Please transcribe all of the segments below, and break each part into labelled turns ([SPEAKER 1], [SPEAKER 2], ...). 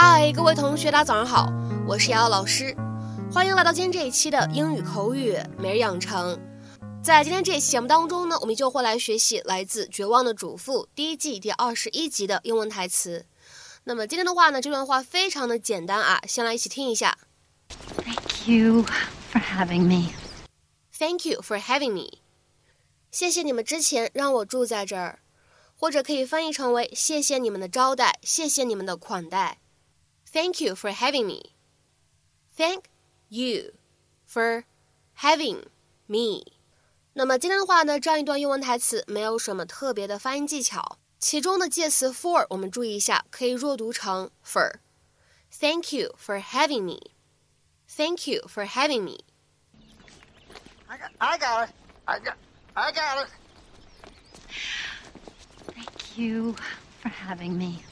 [SPEAKER 1] 嗨，各位同学，大家早上好，我是瑶瑶老师，欢迎来到今天这一期的英语口语每日养成。在今天这一期节目当中呢，我们就会来学习来自《绝望的主妇》第一季第二十一集的英文台词。那么今天的话呢，这段话非常的简单啊，先来一起听一下。
[SPEAKER 2] Thank you for having me.
[SPEAKER 1] Thank you for having me. 谢谢你们之前让我住在这儿，或者可以翻译成为谢谢你们的招待，谢谢你们的款待。Thank you for having me. Thank you for having me. 那么今天的话呢，这样一段英文台词没有什么特别的发音技巧，其中的介词 for 我们注意一下，可以弱读成 for。Thank you for having me. Thank you for having me.
[SPEAKER 3] I got, I got it. I got, I got it.
[SPEAKER 2] Thank you for having me.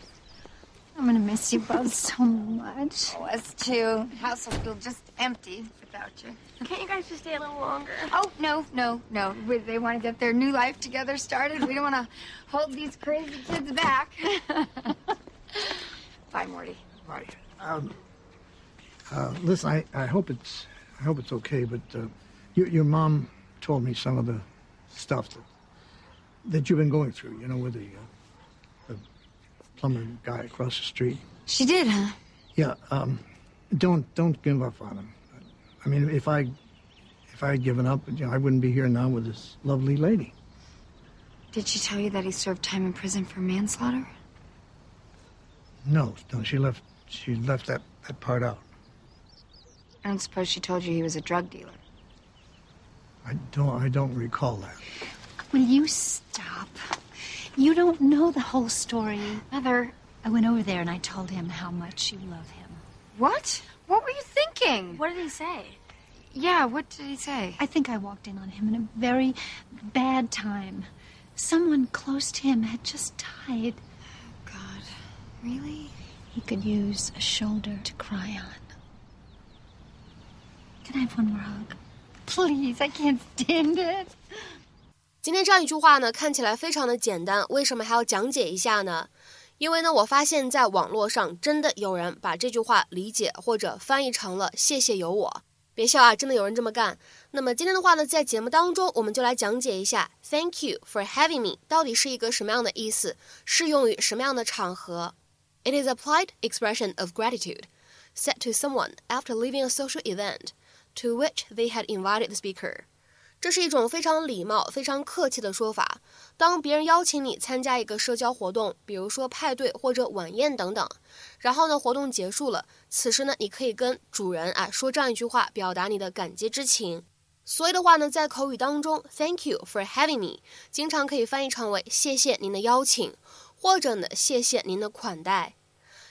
[SPEAKER 2] I'm gonna miss you both so much.
[SPEAKER 4] Oh, us too. House will feel just empty without you.
[SPEAKER 5] Can't you guys just stay a little longer?
[SPEAKER 4] Oh no, no, no. We, they want to get their new life together started. We don't want to hold these crazy kids back. Bye, Morty.
[SPEAKER 3] Right. Um, uh, listen, I, I hope it's I hope it's okay, but uh, your your mom told me some of the stuff that that you've been going through. You know, with the uh, the plumber guy across the street.
[SPEAKER 4] She did, huh?
[SPEAKER 3] Yeah. Um, don't don't give up on him. I mean, if I if I had given up, you know, I wouldn't be here now with this lovely lady.
[SPEAKER 4] Did she tell you that he served time in prison for manslaughter?
[SPEAKER 3] No, no, she left she left that, that part out.
[SPEAKER 4] I don't suppose she told you he was a drug dealer.
[SPEAKER 3] I don't I don't recall that.
[SPEAKER 2] Will you stop? You don't know the whole story.
[SPEAKER 4] Mother,
[SPEAKER 2] I went over there and I told him how much you love him.
[SPEAKER 4] what? What were you thinking?
[SPEAKER 5] What did he say?
[SPEAKER 4] Yeah, what did he say?
[SPEAKER 2] I think I walked in on him in a very bad time. Someone close to him had just died.
[SPEAKER 4] God, really?
[SPEAKER 2] He could use a shoulder to cry on. Can I have one more hug? Please, I can't stand it.
[SPEAKER 1] 今天这样一句话呢，看起来非常的简单，为什么还要讲解一下呢？因为呢，我发现在网络上真的有人把这句话理解或者翻译成了“谢谢有我”。别笑啊，真的有人这么干。那么今天的话呢，在节目当中，我们就来讲解一下 “Thank you for having me” 到底是一个什么样的意思，适用于什么样的场合。It is a polite expression of gratitude said to someone after leaving a social event to which they had invited the speaker. 这是一种非常礼貌、非常客气的说法。当别人邀请你参加一个社交活动，比如说派对或者晚宴等等，然后呢，活动结束了，此时呢，你可以跟主人啊说这样一句话，表达你的感激之情。所以的话呢，在口语当中，Thank you for having me，经常可以翻译成为谢谢您的邀请，或者呢，谢谢您的款待。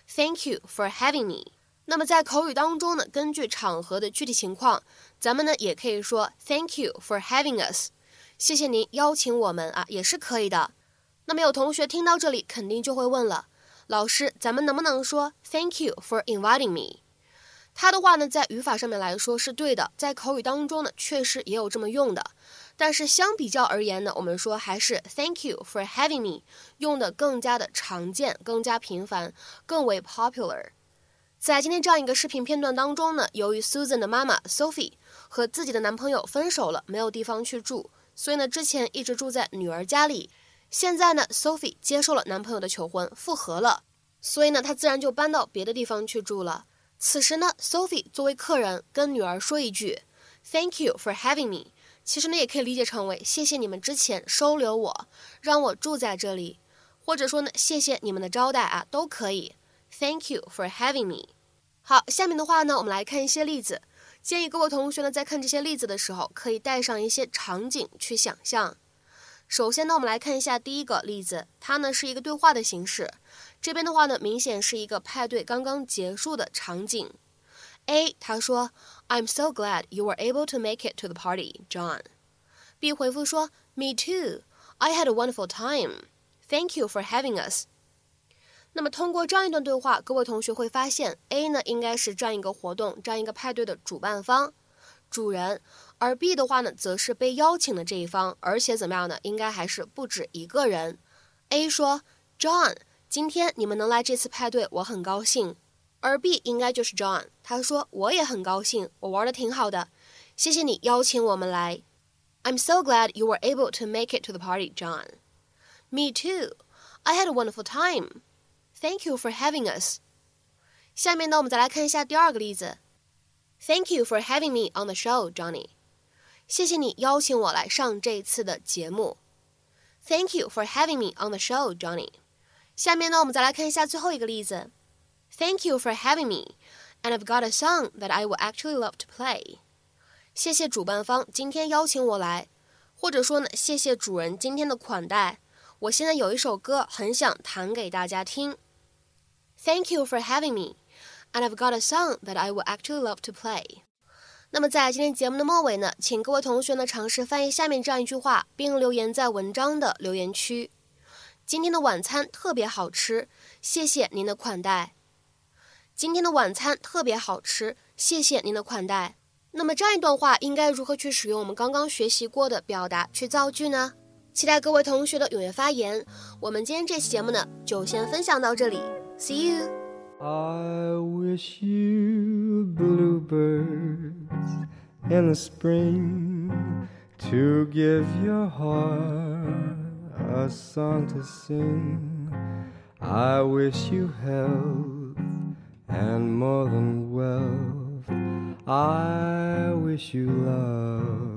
[SPEAKER 1] Thank you for having me。那么在口语当中呢，根据场合的具体情况，咱们呢也可以说 Thank you for having us，谢谢您邀请我们啊，也是可以的。那么有同学听到这里，肯定就会问了，老师，咱们能不能说 Thank you for inviting me？它的话呢，在语法上面来说是对的，在口语当中呢，确实也有这么用的。但是相比较而言呢，我们说还是 Thank you for having me 用的更加的常见、更加频繁、更为 popular。在今天这样一个视频片段当中呢，由于 Susan 的妈妈 Sophie 和自己的男朋友分手了，没有地方去住，所以呢，之前一直住在女儿家里。现在呢，Sophie 接受了男朋友的求婚，复合了，所以呢，她自然就搬到别的地方去住了。此时呢，Sophie 作为客人跟女儿说一句 “Thank you for having me”，其实呢，也可以理解成为谢谢你们之前收留我，让我住在这里，或者说呢，谢谢你们的招待啊，都可以。Thank you for having me。好，下面的话呢，我们来看一些例子。建议各位同学呢，在看这些例子的时候，可以带上一些场景去想象。首先呢，我们来看一下第一个例子，它呢是一个对话的形式。这边的话呢，明显是一个派对刚刚结束的场景。A 他说：“I'm so glad you were able to make it to the party, John。” B 回复说：“Me too. I had a wonderful time. Thank you for having us.” 那么通过这样一段对话，各位同学会发现，A 呢应该是这样一个活动、这样一个派对的主办方、主人，而 B 的话呢，则是被邀请的这一方，而且怎么样呢？应该还是不止一个人。A 说：“John，今天你们能来这次派对，我很高兴。而 B 应该就是 John。他说：“我也很高兴，我玩的挺好的，谢谢你邀请我们来。” I'm so glad you were able to make it to the party, John. Me too. I had a wonderful time. Thank you for having us. 下面呢，我们再来看一下第二个例子。Thank you for having me on the show, Johnny. 谢谢你邀请我来上这次的节目。Thank you for having me on the show, Johnny. 下面呢，我们再来看一下最后一个例子。Thank you for having me, and I've got a song that I would actually love to play. 谢谢主办方今天邀请我来，或者说呢，谢谢主人今天的款待。我现在有一首歌很想弹给大家听。 Thank you for having me, and I've got a song that I would actually love to play. 那么在今天节目的末尾呢，请各位同学呢尝试翻译下面这样一句话，并留言在文章的留言区。今天的晚餐特别好吃，谢谢您的款待。今天的晚餐特别好吃，谢谢您的款待。那么这样一段话应该如何去使用我们刚刚学习过的表达去造句呢？期待各位同学的踊跃发言。我们今天这期节目呢，就先分享到这里。See you.
[SPEAKER 6] I wish you bluebirds in the spring to give your heart a song to sing. I wish you health and more than wealth. I wish you love